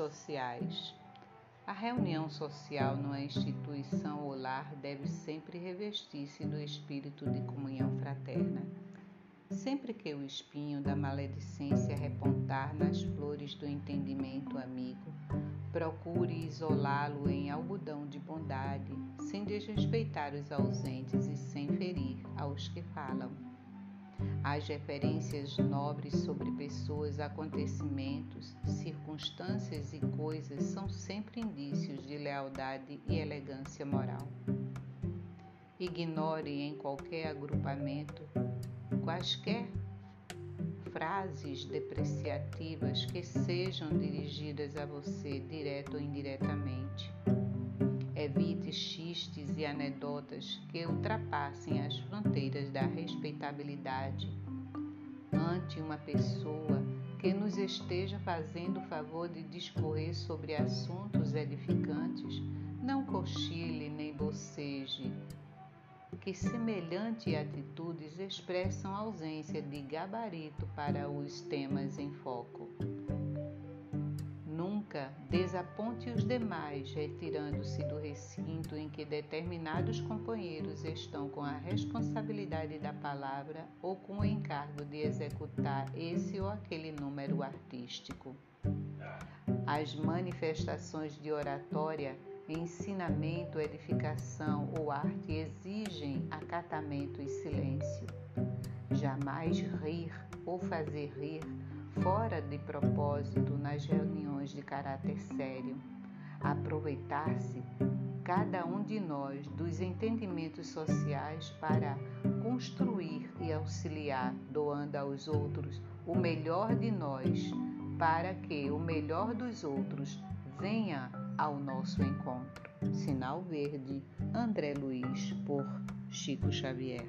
sociais. A reunião social numa instituição ou lar deve sempre revestir-se do espírito de comunhão fraterna. Sempre que o espinho da maledicência repontar nas flores do entendimento amigo, procure isolá-lo em algodão de bondade, sem desrespeitar os ausentes e sem ferir aos que falam. As referências nobres sobre pessoas, acontecimentos, circunstâncias e coisas são sempre indícios de lealdade e elegância moral. Ignore em qualquer agrupamento quaisquer frases depreciativas que sejam dirigidas a você direto ou indiretamente. Evite xistes e anedotas que ultrapassem as fronteiras da respeitabilidade. Ante uma pessoa que nos esteja fazendo o favor de discorrer sobre assuntos edificantes, não cochile nem boceje, que semelhantes atitudes expressam ausência de gabarito para os temas em foco. Nunca desaponte os demais retirando-se do recinto em que determinados companheiros estão com a responsabilidade da palavra ou com o encargo de executar esse ou aquele número artístico. As manifestações de oratória ensinamento, edificação ou arte exigem acatamento e silêncio. Jamais rir ou fazer rir fora de propósito nas reuniões de caráter sério. Aproveitar-se, cada um de nós, dos entendimentos sociais para construir e auxiliar, doando aos outros o melhor de nós, para que o melhor dos outros venha ao nosso encontro. Sinal Verde, André Luiz, por Chico Xavier.